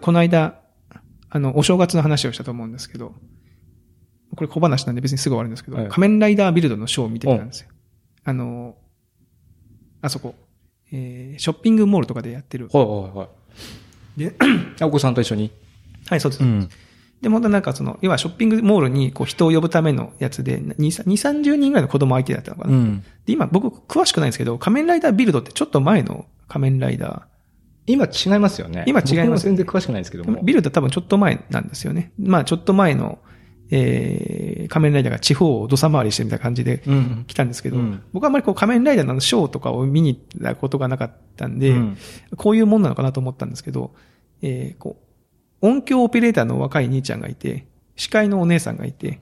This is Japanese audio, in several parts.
この間、あの、お正月の話をしたと思うんですけど、これ小話なんで別にすぐ終わるんですけど、はい仮面ライダービルドのショーを見てきたんですよ。あの、あそこ、えー、ショッピングモールとかでやってる。はいはいはい。で、あお子さんと一緒に？はい、そうです。ん。で、本当なんかその、要はショッピングモールにこう人を呼ぶためのやつで、2、2 30人ぐらいの子供相手だったのかな。ん。で、今僕詳しくないんですけど、仮面ライダービルドってちょっと前の仮面ライダ今違いますよね。今違います全然詳しくないんですけども。ー。ビルドは多分ちょっと前なんですよね。まあちょっと前の、えー、仮面ライダーが地方を土佐回りしてるみたいな感じでうん。来たんですけど、うん僕はあんまりこう仮面ライダーのショーとかを見に行ったことがなかったんで、うんこういうもんなのかなと思ったんですけど、えー、こう、音響オペレーターの若い兄ちゃんがいて、司会のお姉さんがいて、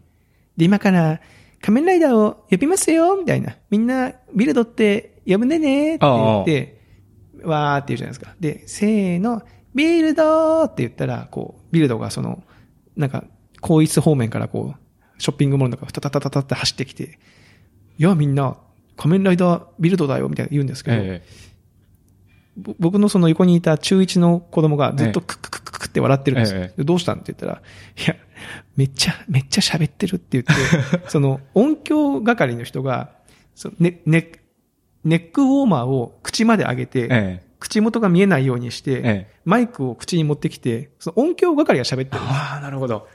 で、今から仮面ライダーを呼びますよみたいな。みんなビルドって呼ぶねねって言って、わーって言うじゃないですか。で、せーの、ビルドーって言ったら、こう、ビルドがその、なんか、広域方面からこう、ショッピングモールの中、タタタタタって走ってきて、いや、みんな、仮面ライダービルドだよ、みたいな言うんですけど、えぼ僕のその横にいた中1の子供がずっとクッククッククックって笑ってるんですよ。えでどうしたんって言ったら、いや、めっちゃ、めっちゃ喋ってるって言って、その音響係の人が、そのね、ね、ネックウォーマーを口まで上げて、ええ口元が見えないようにして、ええマイクを口に持ってきて、その音響係が喋ってる。ああ、なるほど。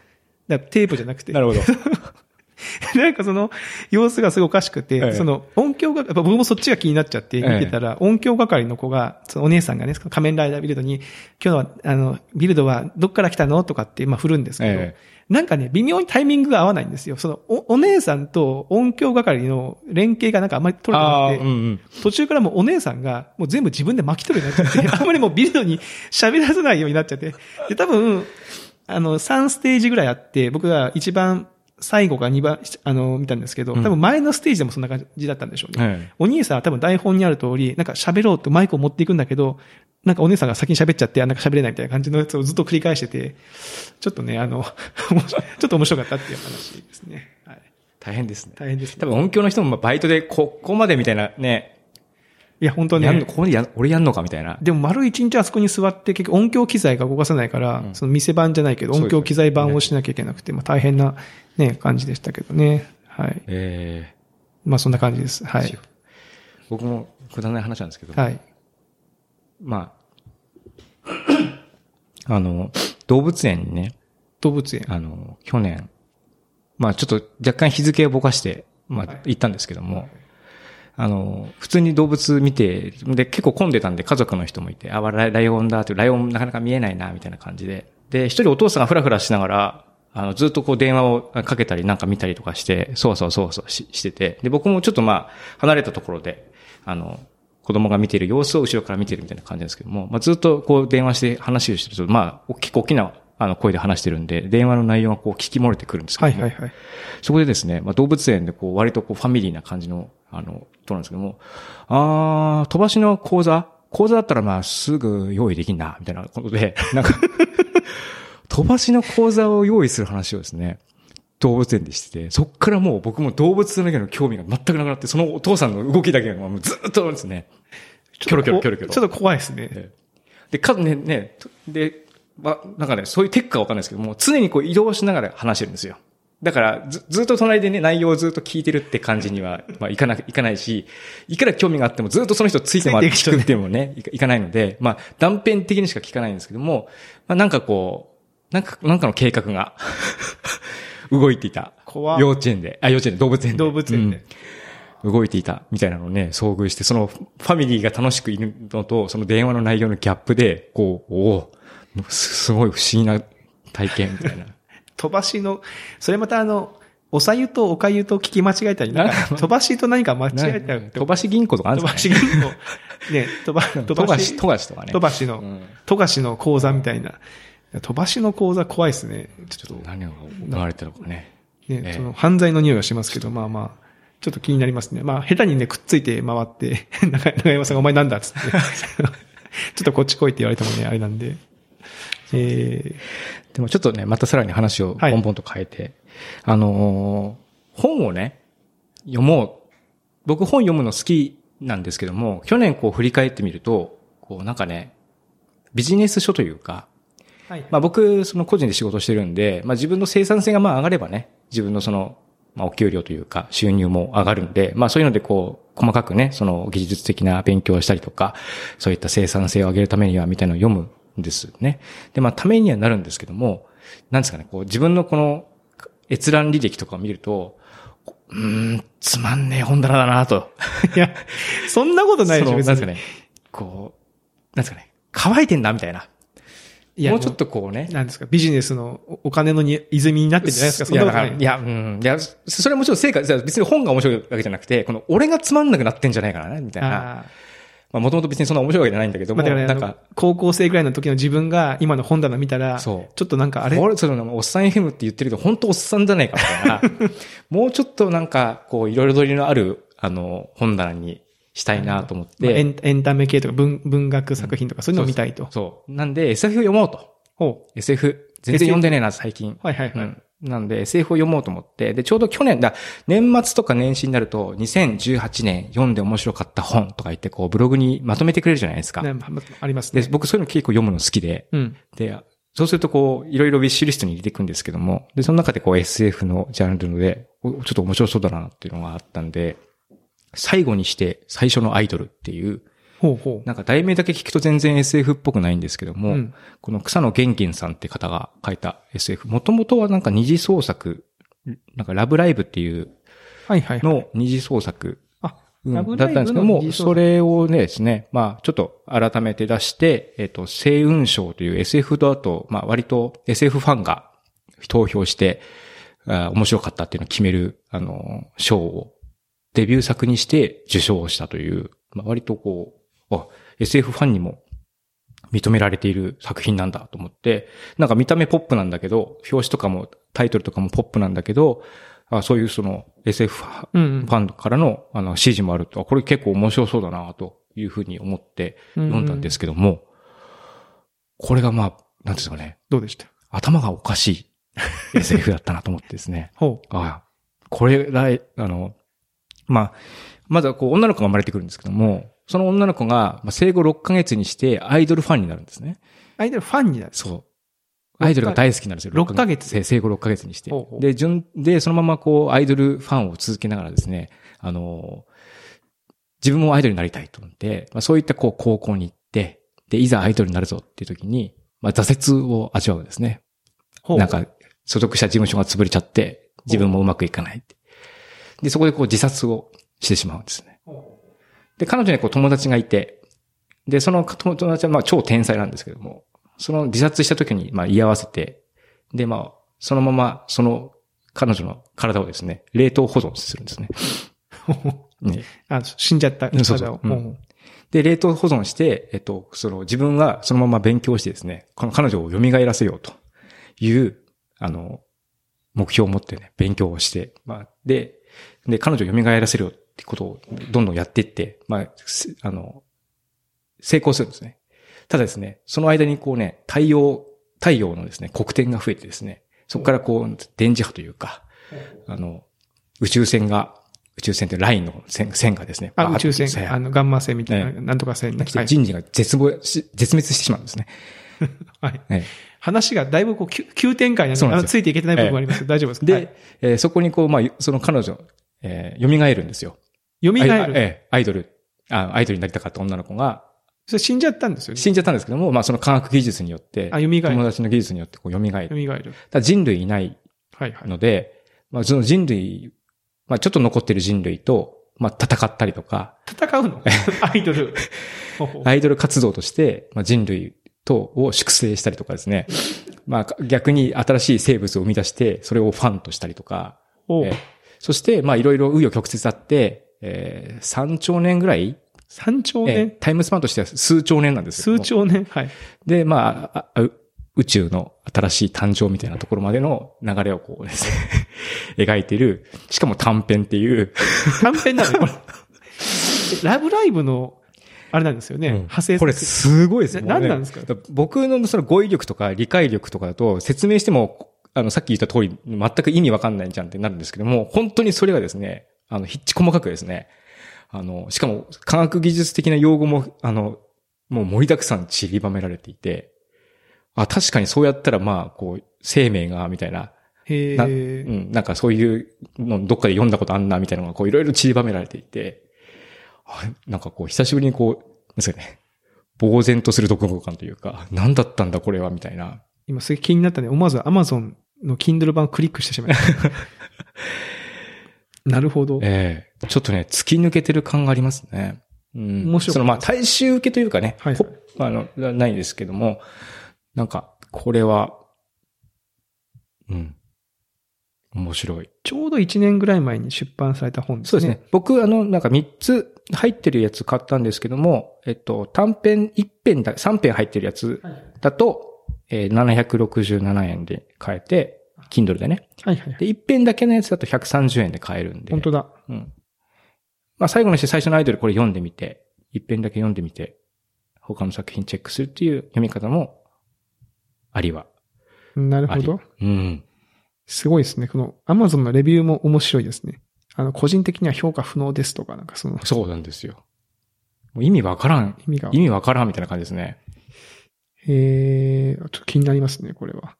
だテープじゃなくて。なるほど。なんかその様子がすごいおかしくて、ええその音響が、やっぱ僕もそっちが気になっちゃって見てたら、音響係の子が、そのお姉さんがね、仮面ライダービルドに、今日は、あの、ビルドはどっから来たのとかって、まあ振るんですけど、えなんかね、微妙にタイミングが合わないんですよ。そのお、お姉さんと音響係の連携がなんかあんまり取れてなくて、うんうん。途中からもうお姉さんがもう全部自分で巻き取るようになっちゃって、あんまりもうビルドに喋らせないようになっちゃって。で、多分、あの、3ステージぐらいあって、僕が一番最後か2番、あの、見たんですけど、うん多分前のステージでもそんな感じだったんでしょうね。ええお兄さんは多分台本にある通り、なんか喋ろうとマイクを持っていくんだけど、なんかお姉さんが先に喋っちゃって、あなんか喋れないみたいな感じのやつをずっと繰り返してて、ちょっとね、あの、ちょっと面白かったっていう話ですね。はい。大変ですね。大変ですね。多分音響の人もまあバイトでここまでみたいなね、いや、本当ね。やんの、ここでや、俺やんのかみたいな。でも丸一日あそこに座って結局音響機材が動かせないから、うんその店番じゃないけど音響機材版をしなきゃいけなくて、まあ大変なね、感じでしたけどね。はい。ええまあそんな感じです。はい。僕もくだらない話なんですけど、はい。まあ、あの、動物園にね、動物園。あの、去年、まあちょっと若干日付をぼかして、まあはい行ったんですけども、あの、普通に動物見て、で、結構混んでたんで家族の人もいて、あ、ライライオンだって、ライオンなかなか見えないな、みたいな感じで。で、一人お父さんがフラフラしながら、あの、ずっとこう電話をかけたりなんか見たりとかして、そうそうそうそうししてて、で、僕もちょっとまあ、離れたところで、あの、子供が見ている様子を後ろから見てるみたいな感じですけども、まあ、ずっとこう電話して話をしてると、まあ、結構大きなあの声で話してるんで、電話の内容がこう聞き漏れてくるんですけども、はいはいはい。そこでですね、まあ、動物園でこう割とこうファミリーな感じの、あの、となんですけども、あー、飛ばしの講座？講座だったらまあすぐ用意できんな、みたいなことで、なんか、飛ばしの講座を用意する話をですね、動物園でしてて、そっからもう僕も動物の興味が全くなくなって、そのお父さんの動きだけがもうずっとですね、キョロキョロキョロキョロちょっと怖いですね。ええで、か、ね、ね、とで、ま、なんかね、そういうテックかわかんないですけども、常にこう移動しながら話してるんですよ。だから、ず、ずっと隣でね、内容をずっと聞いてるって感じには、まあ、いかな、いかないし、いくら興味があってもずっとその人ついて回って聞くってもね、いかいかないので、まあ、断片的にしか聞かないんですけども、まあ、なんかこう、なんか、なんかの計画が、動いていた。怖幼稚園で、あ、幼稚園で、動物園で。動物園で。うん動いていたみたいなのをね、遭遇して、そのファミリーが楽しくいるのと、その電話の内容のギャップで、こう、おおすすごい不思議な体験みたいな。飛ばしの、それまたあの、おさゆとおかゆと聞き間違えたり、なんか飛ばしと何か間違えたり、飛ばし銀行とかあるん飛ですかねばし銀行。ね、飛ば、飛ばし、富樫、富樫とかね。飛ばしのうん、富樫の講座みたいな。飛ばしの講座怖いですね。ちょっと、何が行われてるのかね。ね、ええその犯罪の匂いがしますけど、まあまあ、ちょっと気になりますね。まあ、下手にね、くっついて回って、中中山さんがお前なんだっつって。ちょっとこっち来いって言われてもね、あれなんで。えでもちょっとね、またさらに話をはいポンポンと変えて、あのー本をね、読もう。僕本読むの好きなんですけども、去年こう振り返ってみると、こうなんかね、ビジネス書というか、はい。まあ僕、その個人で仕事してるんで、まあ自分の生産性がまあ上がればね、自分のその、まあお給料というか収入も上がるんで、まあそういうのでこう、細かくね、その技術的な勉強をしたりとか、そういった生産性を上げるためにはみたいなのを読むんですね。で、まあためにはなるんですけども、なんですかね、こう自分のこの閲覧履歴とかを見ると、うーん、つまんねえ本棚だなと。いや、そんなことないでしょ、別になんですかね、こう、なんですかね、乾いてんなみたいな。いや、もうちょっとこうね、なんですか、ビジネスのおお金のに泉になってんじゃないですか、そんなことない。いや、うん。いや、それはもちろん成果、別に本が面白いわけじゃなくて、この俺がつまんなくなってんじゃないかな、みたいな。まあもともと別にそんな面白いわけじゃないんだけども、まあ、ね、なんか高校生ぐらいの時の自分が今の本棚見たら、ちそうょっとなんかあれ？俺、その、おっさん FM って言ってるけど、本当おっさんじゃないか、みたいな。もうちょっとなんか、こう、彩りのある、あの、本棚にしたいなと思って。まあエンエンタメ系とか文文学作品とかそういうのを見たいと。そう。なんで、SF を読もうと。ほ SF。全然読んでねえな、最近。う。はいはいはい。うん。なんで SF を読もうと思って、で、ちょうど去年だ、年末とか年始になると、2018年読んで面白かった本とか言って、こう、ブログにまとめてくれるじゃないですか。ねまありますでね。、僕そういうの結構読むの好きで、うん。で、そうするとこう、いろいろウィッシュリストに入れていくんですけども、で、その中でこう SF のジャンルで、おちょっと面白そうだなっていうのがあったんで、最後にして最初のアイドルっていう、ほうほなんか題名だけ聞くと全然 SF っぽくないんですけどう。も、うん。この草野玄金さんって方が書いた SF。もともとはなんか二次創作、なんかラブライブっていうはいはいはい。の二次創作、だったんですけども、それをねですね、まあちょっと改めて出して、えっ、と、星雲賞という SF だと、まあ割と SF ファンが投票して、あ面白かったっていうのを決める、あの、賞をデビュー作にして受賞したという、まあ割とこう、あ、SF ファンにも認められている作品なんだと思って、なんか見た目ポップなんだけど、表紙とかもタイトルとかもポップなんだけど、あそういうその SF うんうんファンからのあの指示もあると、あこれ結構面白そうだなというふうに思って読んだんですけども、これがまあ、なんですかね、どうでした？頭がおかしい SF だったなと思ってですね。ほう。ああ、これらい、あの、まあ、まずはこう女の子が生まれてくるんですけども、その女の子がまあ生後6ヶ月にしてアイドルファンになるんですね。アイドルファンになる。そう。アイドルが大好きなんですよ。六ヶ月生生後6ヶ月にしてほうほ。うで、順、で、そのままこう、アイドルファンを続けながらですね、あの、自分もアイドルになりたいと思って、まあ、そういったこう、高校に行って、で、いざアイドルになるぞっていう時に、まあ、挫折を味わうんですね。なんか、所属した事務所が潰れちゃって、自分もうまくいかない。で、そこでこう、自殺をしてしまうんですね。ほで、彼女にはこう友達がいて、で、その友達はまあ超天才なんですけども、その自殺した時にまあ居合わせて、でまあ、そのままその彼女の体をですね、冷凍保存するんですね。う ねあ、死んじゃったうんそうそう体を。うんで、冷凍保存して、えっと、その自分はそのまま勉強してですね、この彼女を蘇らせようという、あの、目標を持ってね、勉強をして、まあ、で、で、彼女を蘇らせるよってことをどんどんやっていって、まあ、すあの、成功するんですね。ただですね、その間にこうね、太陽、太陽のですね、黒点が増えてですね、そこからこう、電磁波というか、あの、宇宙船が、宇宙船ってラインの線線がですね、あ、宇宙船さ、あの、ガンマ線みたいな、ねなんとか線ね。来てはい人類が絶望し、絶滅してしまうんですね。はい。え話がだいぶこう、急急展開なんで、あのついていけてない部分があります。大丈夫ですか？で、はいえーそこにこう、まあ、その彼女、えー、蘇るんですよ。蘇る。あええアイドル、あ、アイドルになりたかった女の子が、それ死んじゃったんですよね。死んじゃったんですけども、まあ、その科学技術によって、あ蘇る友達の技術によってこう蘇る。蘇る。ただ人類いないはいはい。ので、まあ、その人類、まあ、ちょっと残ってる人類と、まあ、戦ったりとか、戦うの？アイドル。アイドル活動として、まあ、人類とを粛清したりとかですね。まあ、逆に新しい生物を生み出して、それをファンとしたりとか。そして、まあ、いろいろ紆余曲折あって、えー、3兆年ぐらい、三兆えー年タイムスパンとしては数兆年なんですけども数兆年？はい。で、まあああ、宇宙の新しい誕生みたいなところまでの流れをこうですね、描いている、しかも短編っていう、短編なのよ。ラブライブの、あれなんですよね。うん。派生これすごいです。ね。何なんですか？僕のその語彙力とか理解力とかだと説明しても、あの、さっき言った通り、全く意味わかんないじゃんってなるんですけども、本当にそれがですね、あの、ひっち細かくですね、あの、しかも科学技術的な用語も、あの、もう盛りだくさん散りばめられていて、あ、確かにそうやったらまあ、こう、生命が、みたいな。なうへえ。ん、なんかそういうのどっかで読んだことあんな、みたいなのがこういろいろ散りばめられていて、あなんかこう久しぶりにこう、ですかね、呆然とする読後感というか、何だったんだこれは、みたいな。今すげえ気になったね。思わず Amazon の Kindle 版をクリックしてしまいました。なるほど。ええちょっとね、突き抜けてる感がありますね。うん。面白かったそのまあ、大衆受けというかね、はいはいポあの、なないですけども、なんか、これは、うん。面白い。ちょうど1年ぐらい前に出版された本ですね。そうですね。僕、あの、なんか3つ入ってるやつ買ったんですけども、えっと、短編1編だ、3編入ってるやつだと、えー767円で買えて、Kindle でね。はいはいはい。で、1編だけのやつだと130円で買えるんで。本当だ。うん。まあ最後のして最初のアイドルこれ読んでみて、一編だけ読んでみて、他の作品チェックするっていう読み方も、ありは。ありなるほど。うん。すごいですね。この Amazon のレビューも面白いですね。あの、個人的には評価不能ですとか、なんかそのそうなんですよ。もう意味わからん。意味が。意味わからんみたいな感じですね。えー、ちょっと気になりますね、これは。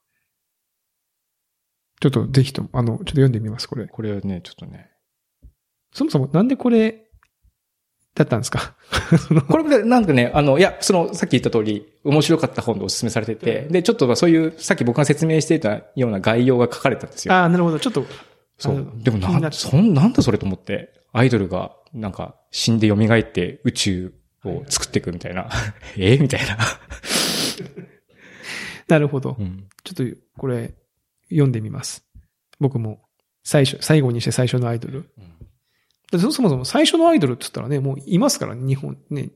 ちょっとぜひとも、あの、ちょっと読んでみます、これ。これはね、ちょっとね。そもそもなんでこれ、だったんですか？これでなんかね、あの、いや、その、さっき言った通り、面白かった本でお勧めされてて、で、ちょっとまあそういう、さっき僕が説明していたような概要が書かれたんですよ。ああ、なるほど。ちょっと、そう。でもな、そん、なんだそれと思って、アイドルが、なんか、死んで蘇って宇宙を作っていくみたいな。え？みたいな。なるほど。うん。ちょっと、これ、読んでみます。僕も、最初、最後にして最初のアイドル。だってそそもそも最初のアイドルって言ったらね、もういますから、日本ね。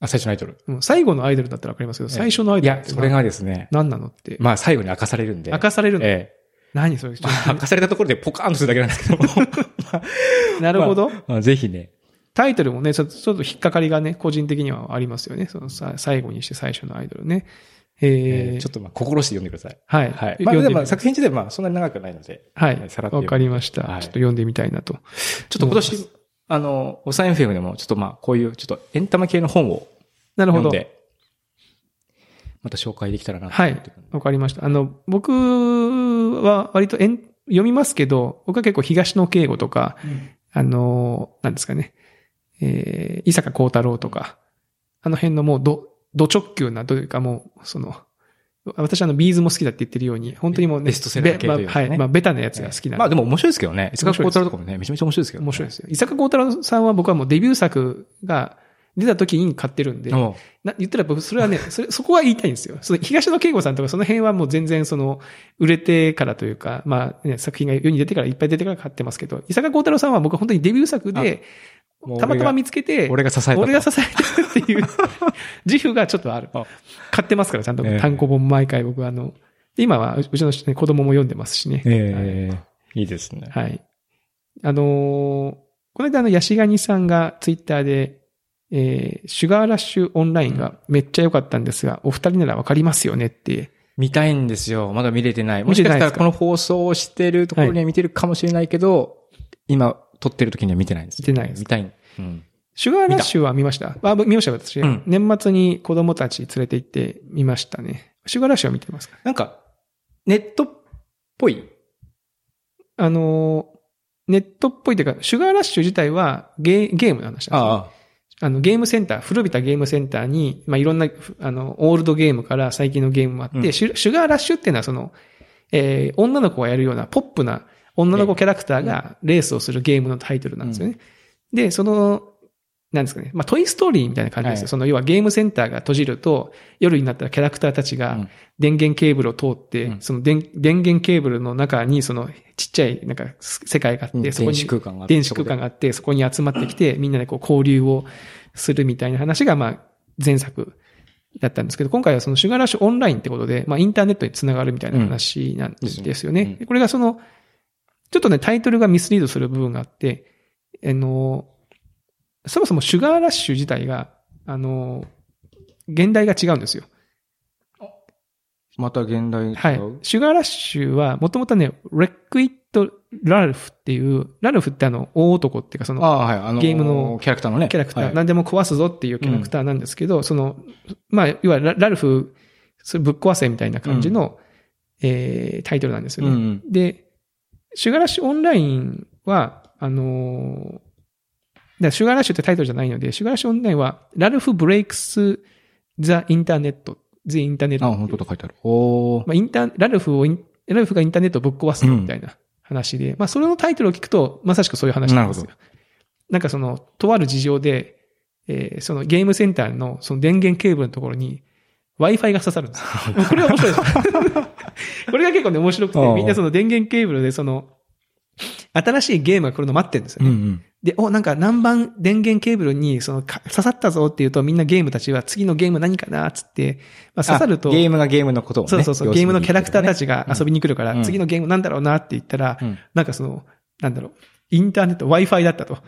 あ、最初のアイドル。もう最後のアイドルだったらわかりますけど、最初のアイいや、ドルってそれがですね、何なのって。まあ最後に明かされるんで。明かされるの、ええ。何それ、まあ明かされたところでポカーンとするだけなんですけども。と なるほど。まあぜひね。タイトルもね、ちょっとちょっと引っかかりがね、個人的にはありますよね。そのさ最後にして最初のアイドルね。えーえーちょっとまあ心して読んでください。はい。はい。まあでも作品自体はまあそんなに長くないので。はいさらっ。とわかりました、はいちょっと読んでみたいなと。ちょっと今年、あの、おさん FM でもちょっとまあこういうちょっとエンタメ系の本をなるほど。読んで、また紹介できたらなとはい。わかりました。あの、僕は割とえん読みますけど、僕は結構東野敬吾とか、あの、なんですかね、えー、伊坂幸太郎とか、あの辺のもうど、ど直球なというかもう、その、私あの、ビーズも好きだって言ってるように、本当にもうね、ベストセラー系というかねべまあはい。まあ、ベタなやつが好きなんで。まあでも面白いですけどね。伊坂幸太郎とかもね、めちゃめちゃ面白いですけど、ね。面白いですよ。伊坂幸太郎さんは僕はもうデビュー作が出た時に買ってるんで、な言ったら僕、それはね、それ、そこは言いたいんですよ。その東野圭吾さんとかその辺はもう全然その、売れてからというか、まあ、ね、作品が世に出てからいっぱい出てから買ってますけど、伊坂幸太郎さんは僕は本当にデビュー作で、たまたま見つけて、俺が支えたと。俺が支えてるっていう 自負がちょっとあるあ。買ってますから、ちゃんとええ単行本毎回僕はあの、で今はうちの、ね、子供も読んでますしね。ええいいですね。はい。あのーこの間あの、ヤシガニさんがツイッターで、えー、シュガーラッシュオンラインがめっちゃ良かったんですが、お二人ならわかりますよねって。見たいんですよ。まだ見れてない。もしかしたらこの放送をしてるところには見てるかもしれないけど、今撮ってる時には見てないんですよ。見てないです見たい。うん。シュガーラッシュは見ましたあ、見ましたよ私、うん年末に子供たち連れて行って見ましたね。シュガーラッシュは見てますか？なんか、ネットっぽい？あのーネットっぽいというか、シュガーラッシュ自体はゲーゲームの話なんですよ。ああの、ゲームセンター、古びたゲームセンターに、まあ、いろんな、あの、オールドゲームから最近のゲームもあって、うんシュシュガーラッシュっていうのはその、えー女の子がやるようなポップな女の子キャラクターがレースをするゲームのタイトルなんですよね。で、その、なんですかね。まあ、トイストーリーみたいな感じですよ。はいその、要はゲームセンターが閉じると、夜になったらキャラクターたちがうん電源ケーブルを通って、うんその電電源ケーブルの中に、その、ちっちゃい、なんか、世界があって、うんそこに電子空間があって電子空間があって、そこに集まってきて、みんなでこう交流をするみたいな話が、まあ、前作だったんですけど、今回はそのシュガーラッシュオンラインってことで、まあ、インターネットにつながるみたいな話なんですよね。うんうんこれがその、ちょっとね、タイトルがミスリードする部分があって、あの、そもそもシュガーラッシュ自体が、あの、現代が違うんですよ。また現代はい。シュガーラッシュは、もともとね、レックイット・ラルフっていう、ラルフってあの、大男っていうか、その、はい。あのゲームのキャラクターのね。キャラクター、はい何でも壊すぞっていうキャラクターなんですけど、その、まあ、いわゆるララルフそれぶっ壊せみたいな感じの、えータイトルなんですよね。うんうん。で、シュガーラッシュオンラインは、あのーシュガーラッシュってタイトルじゃないので、シュガーラッシュオンラインは、ラルフ・ブレイクス・ザ・インターネット、ザ・インターネット。あ、本当だ書いてある。おー。まあ、インター、ラルフをラルフがインターネットをぶっ壊すみたいな話で、まあ、それのタイトルを聞くと、まさしくそういう話なんですよ。ななんかその、とある事情で、えーそのゲームセンターのその電源ケーブルのところに Wi-Fi が刺さるんですよ。これが面白いです。これが結構ね、面白くて、みんなその電源ケーブルでその、新しいゲームが来るの待ってるんですよね。うんうん。で、お、なんか何番電源ケーブルにそのか刺さったぞっていうとみんなゲームたちは次のゲーム何かなっつって、まあ、刺さると、あゲームがゲームのことをね。そうそうそう、ゲームのキャラクターたちが遊びに。に来るから、うん次のゲームなんだろうなって言ったら、うんなんかその、なんだろう、インターネット、Wi-Fi だったと。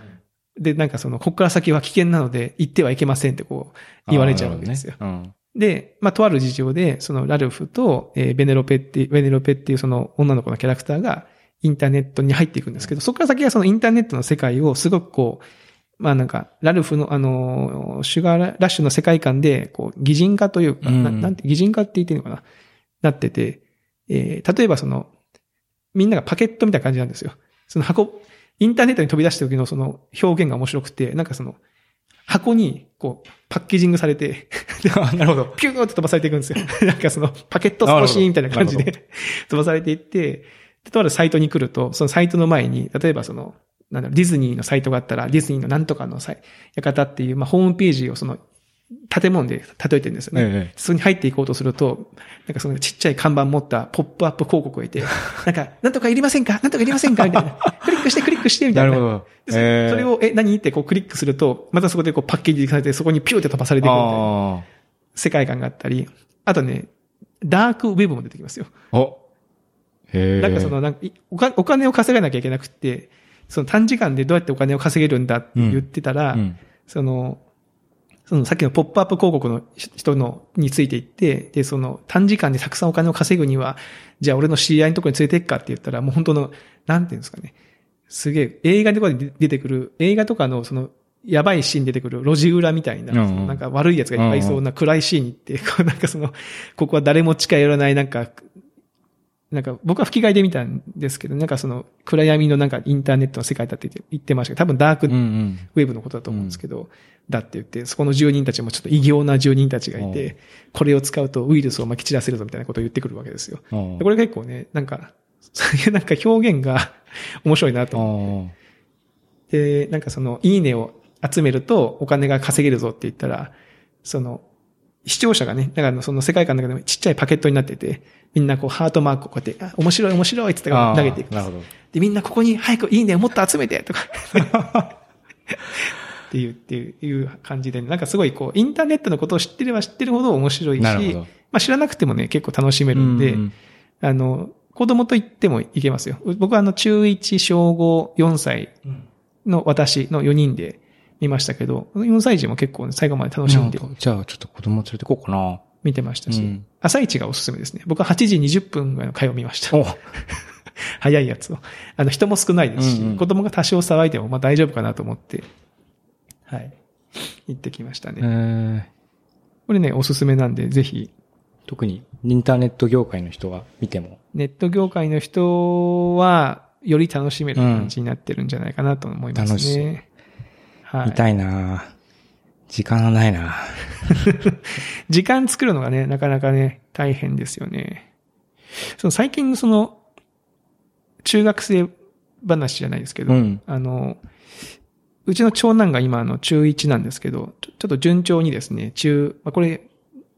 で、なんかその、ここから先は危険なので、行ってはいけませんってこう、言われちゃうわけですよ。あーなるほどねで、まあ、とある事情で、その、ラルフと、えーベネロペって、ベネロペっていうその、女の子のキャラクターが、インターネットに入っていくんですけど、そこから先はそのインターネットの世界をすごくこう、まあなんか、ラルフのあの、シュガーラッシュの世界観で、こう、擬人化というか、なうんなんて、擬人化って言っていいのかななってて、えー例えばその、みんながパケットみたいな感じなんですよ。その箱、インターネットに飛び出した時のその表現が面白くて、なんかその、箱に、こう、パッケージングされて、あなるほど。ピューって飛ばされていくんですよ。なんかその、パケット少しみたいな感じで 飛ばされていって、でとあるサイトに来ると、そのサイトの前に、例えばその、なんだろう、ディズニーのサイトがあったら、ディズニーのなんとかのサイ館っていう、まあ、ホームページをその、建物で例えてるんですよね。ええ。そこに入っていこうとすると、なんかそのちっちゃい看板持ったポップアップ広告がいて、なんか、なんとかいりませんか？なんとかいりませんか？みたいな。クリックしてクリックしてみたな。ないるほど。えーそれを、え、何？ってこうクリックすると、またそこでこうパッケージされて、そこにピューって飛ばされていくみたいなあ世界観があったり、あとね、ダークウェブも出てきますよ。あ。お。へえ。なんかその、なんかいお金お金を稼がなきゃいけなくって、その短時間でどうやってお金を稼げるんだって言ってたら、うん、その、そのさっきのポップアップ広告の人のについていって、で、その短時間でたくさんお金を稼ぐには、じゃあ俺の知り合いのところに連れて行くかって言ったら、もう本当の、なんていうんですかね。すげえ、映画とかで出てくる、映画とかのその、やばいシーン出てくる路地裏みたいな、うんうんそのなんか悪い奴がいっぱいいそうな暗いシーンに行って、こうなんかその、ここは誰も近寄らない、なんか、なんか僕は吹き替えで見たんですけど、なんかその暗闇のなんかインターネットの世界だって言ってましたけど、多分ダークうんうん。ウェブのことだと思うんですけど、だって言って、そこの住人たちもちょっと異形な住人たちがいて、これを使うとウイルスを撒き散らせるぞみたいなことを言ってくるわけですよ。これ結構ね、なんか、そういうなんか表現が 面白いなと思って。あ。で、なんかその、いいねを集めるとお金が稼げるぞって言ったら、その、視聴者がね、だからその世界観の中でもちっちゃいパケットになってて、みんなこうハートマークをこうやって、あ、面白い面白いって投げていく。なるほど。で、みんなここに早くいいねをもっと集めてとか。っていう、っていういう感じで、なんかすごいこう、インターネットのことを知ってれば知ってるほど面白いし、まあ知らなくてもね、結構楽しめるんで、うんうんあの、子供と言ってもいけますよ。僕はあの、中1、小5、4歳の私の4人で見ましたけど、4歳児も結構ね最後まで楽しんでじゃあちょっと子供連れてこうかな。見てましたし、うん朝一がおすすめですね。僕は8時20分ぐらいの回を見ました。お 早いやつを。あの、人も少ないですし、うんうん子供が多少騒いでもまあ大丈夫かなと思って、はい。行ってきましたね。えーこれね、おすすめなんで、ぜひ、特にインターネット業界の人が見ても。ネット業界の人は、より楽しめる感じになってるんじゃないかなと思いますね。楽しはい。見たいな時間がないな 時間作るのがね、なかなかね、大変ですよね。その最近その、中学生話じゃないですけど、うんあの、うちの長男が今あの中1なんですけど、ちょっと順調にですね、中、まあ、これ、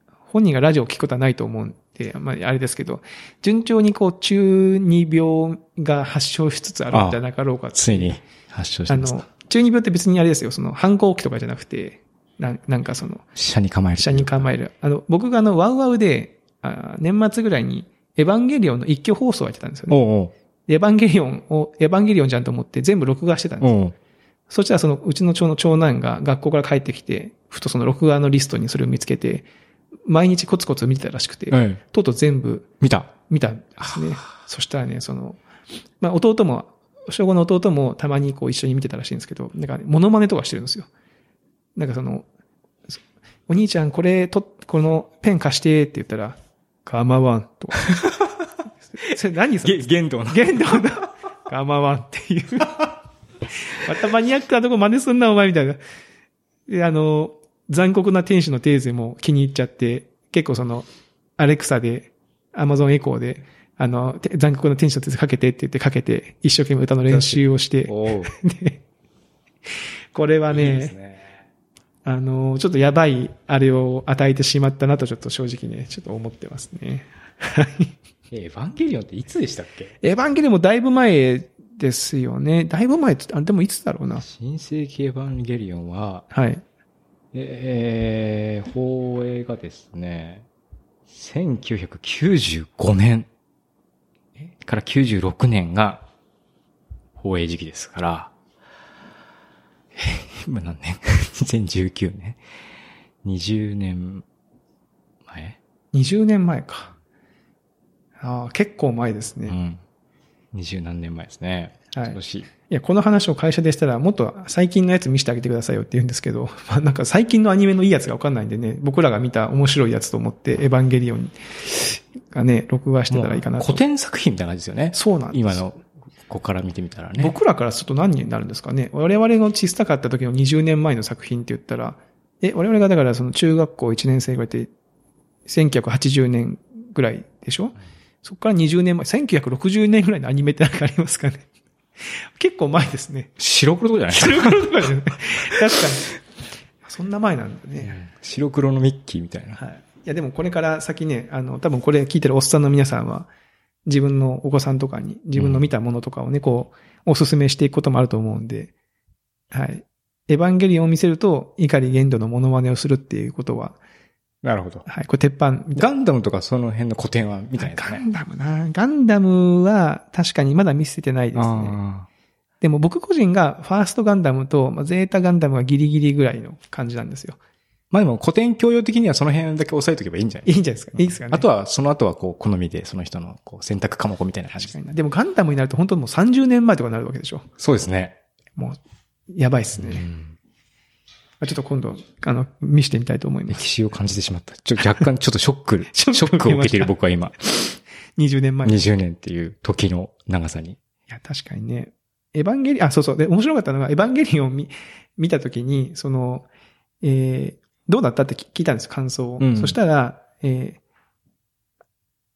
本人がラジオを聞くことはないと思うんで、まあ、あれですけど、順調にこう中二病が発症しつつあるんじゃなかろうかついに発症しあましたの。、中二病って別にあれですよ、その反抗期とかじゃなくて、なんなんかその、車に構える。車に構える。あの、僕があの、ワウワウで、あ年末ぐらいに、エヴァンゲリオンの一挙放送をやってたんですよね。おうでエヴァンゲリオンを、エヴァンゲリオンじゃんと思って全部録画してたんですよ。おうおうそしたらその、うちの長の長男が学校から帰ってきて、ふとその録画のリストにそれを見つけて、毎日コツコツ見てたらしくて、ええとうとう全部見た。見たんですね。そしたらね、その、まあ弟も、小5の弟もたまにこう一緒に見てたらしいんですけど、なんかね、モノマネとかしてるんですよ。なんかその、そお兄ちゃんこれと、このペン貸してって言ったら、構わんとか。それ何それ？げ限度の。限度の構わんっていう。またマニアックなとこ真似すんな、お前みたいな。で、あの、残酷な天使のテーゼも気に入っちゃって、結構その、アレクサで、アマゾンエコーで、あの、て残酷な天使のテーゼかけてって言ってかけて、一生懸命歌の練習をして、これはいね、ですね。あの、ちょっとやばいあれを与えてしまったなとちょっと正直ね、ちょっと思ってますね。え エヴァンゲリオンっていつでしたっけ？エヴァンゲリオンもだいぶ前ですよね。だいぶ前って、あ、でもいつだろうな。新世紀エヴァンゲリオンは、はい。えー、放映がですね、1995年から96年が放映時期ですから、えー 今何年 ?2019 年 ?20 年前？20年前か。ああ、結構前ですね。うん。二十何年前ですね。はい今年。いや、この話を会社でしたら、もっと最近のやつ見せてあげてくださいよって言うんですけど、まあなんか最近のアニメのいいやつがわかんないんでね、僕らが見た面白いやつと思って、エヴァンゲリオンがね、録画してたらいいかなと。古典作品みたいな感じですよね。そうなんです今の、ここから見てみたらね。僕らからすると何になるんですかね？我々の小さかった時の20年前の作品って言ったら、え、我々がだからその中学校1年生ぐらいで、1980年ぐらいでしょ？そこから20年前、1960年ぐらいのアニメって何かありますかね？結構前ですね。白黒とかじゃない？ですか。白黒とかじゃない確かに。そんな前なんだね。白黒のミッキーみたいな。はい。いや、でもこれから先ね、あの、多分これ聞いてるおっさんの皆さんは、自分のお子さんとかに、自分の見たものとかをね、こう、おすすめしていくこともあると思うんで、はい。エヴァンゲリオンを見せると、怒り限度のモノマネをするっていうことは、なるほど。はい、これ鉄板ガンダムとかその辺の古典は見たいですね。ガンダムな。ガンダムは確かにまだ見せてないですね。あでも僕個人がファーストガンダムと、まあ、ゼータガンダムがギリギリぐらいの感じなんですよ。まあでも古典教養的にはその辺だけ押さえとけばいいんじゃない？いいんじゃないですか？いいですかね？あとは、その後はこう、好みでその人のこう選択科目みたいな感じ確かにな。でもガンダムになると本当もう30年前とかになるわけでしょ？そうですね。もう、やばいっすね。まあちょっと今度、あの、見してみたいと思います。歴史を感じてしまった。ちょ、若干ちょっとショック、ショックを受けている僕は今。20年前。い20年っていう時の長さに。や、確かにね。エヴァンゲリ、あ、そうそう。で、面白かったのが、エヴァンゲリオンを見、見たときに、その、えー、どうだったって聞いたんです、感想を。うんそしたら、えー、い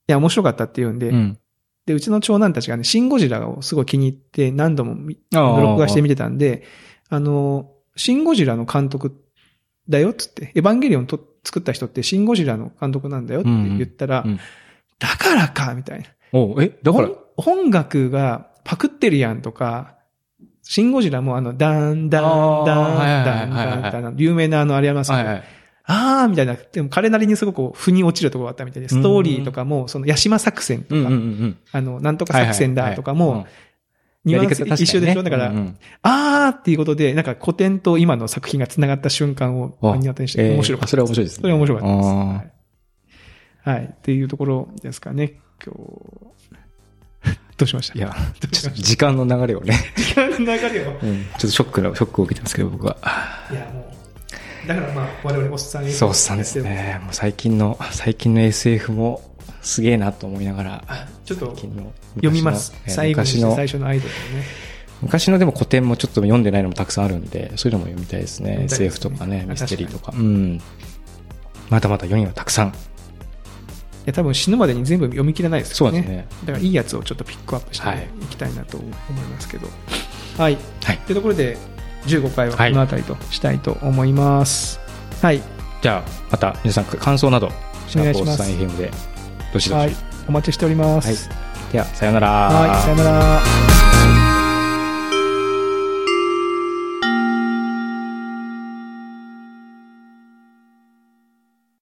や、面白かったって言うんで、うん。で、うちの長男たちがね、シンゴジラをすごい気に入って何度も見ああ録画して見てたんで、あの、シンゴジラの監督だよっつって、エヴァンゲリオンと作った人ってシンゴジラの監督なんだよって言ったら、うんうんだからかみたいな。おうえ、だから、音音楽がパクってるやんとか、シンゴジラもあの、ダンダンあーダンダンダンダン、有名なあの、あれありますけど、はいはい。あーみたいな、でも彼なりにすごくこう腑に落ちるところがあったみたいで、ストーリーとかも、その、ヤシマ作戦とか、あの、なんとか作戦だとかも、ニュアンス一緒でしょだから、うんうんあーっていうことで、なんか古典と今の作品が繋がった瞬間をあ目に当たりして面白かった。それは面白いですねそれは面白かったです。はい。はい。っていうところですかね、今日。どうしました？いや、ちょっと時間の流れをね、時間の流れを？うんちょっとショックな、ショックを受けてますけど、僕は。いや、もう。だからまあ、我々おっさんにそうっさんです。ね。もう最近の、最近の SF もすげえなと思いながら、あちょっと最近の読みます。最後に昔の最初のアイドルね。昔のでも古典もちょっと読んでないのもたくさんあるんで、そういうのも読みたいですね。す SF とかね、あミステリーとか。うん。まだまだ世にはたくさん。いや、多分死ぬまでに全部読み切らないですよね。そうですね。だからいいやつをちょっとピックアップしてはいいきたいなと思いますけど。はい。はい。というところで、15回はこの辺りとしたいと思います。はい。じゃあ、また皆さん感想など、シャープおっお願いしますさん FM で、どしどし。はい。お待ちしております。では、さようなら。はい。さよなら。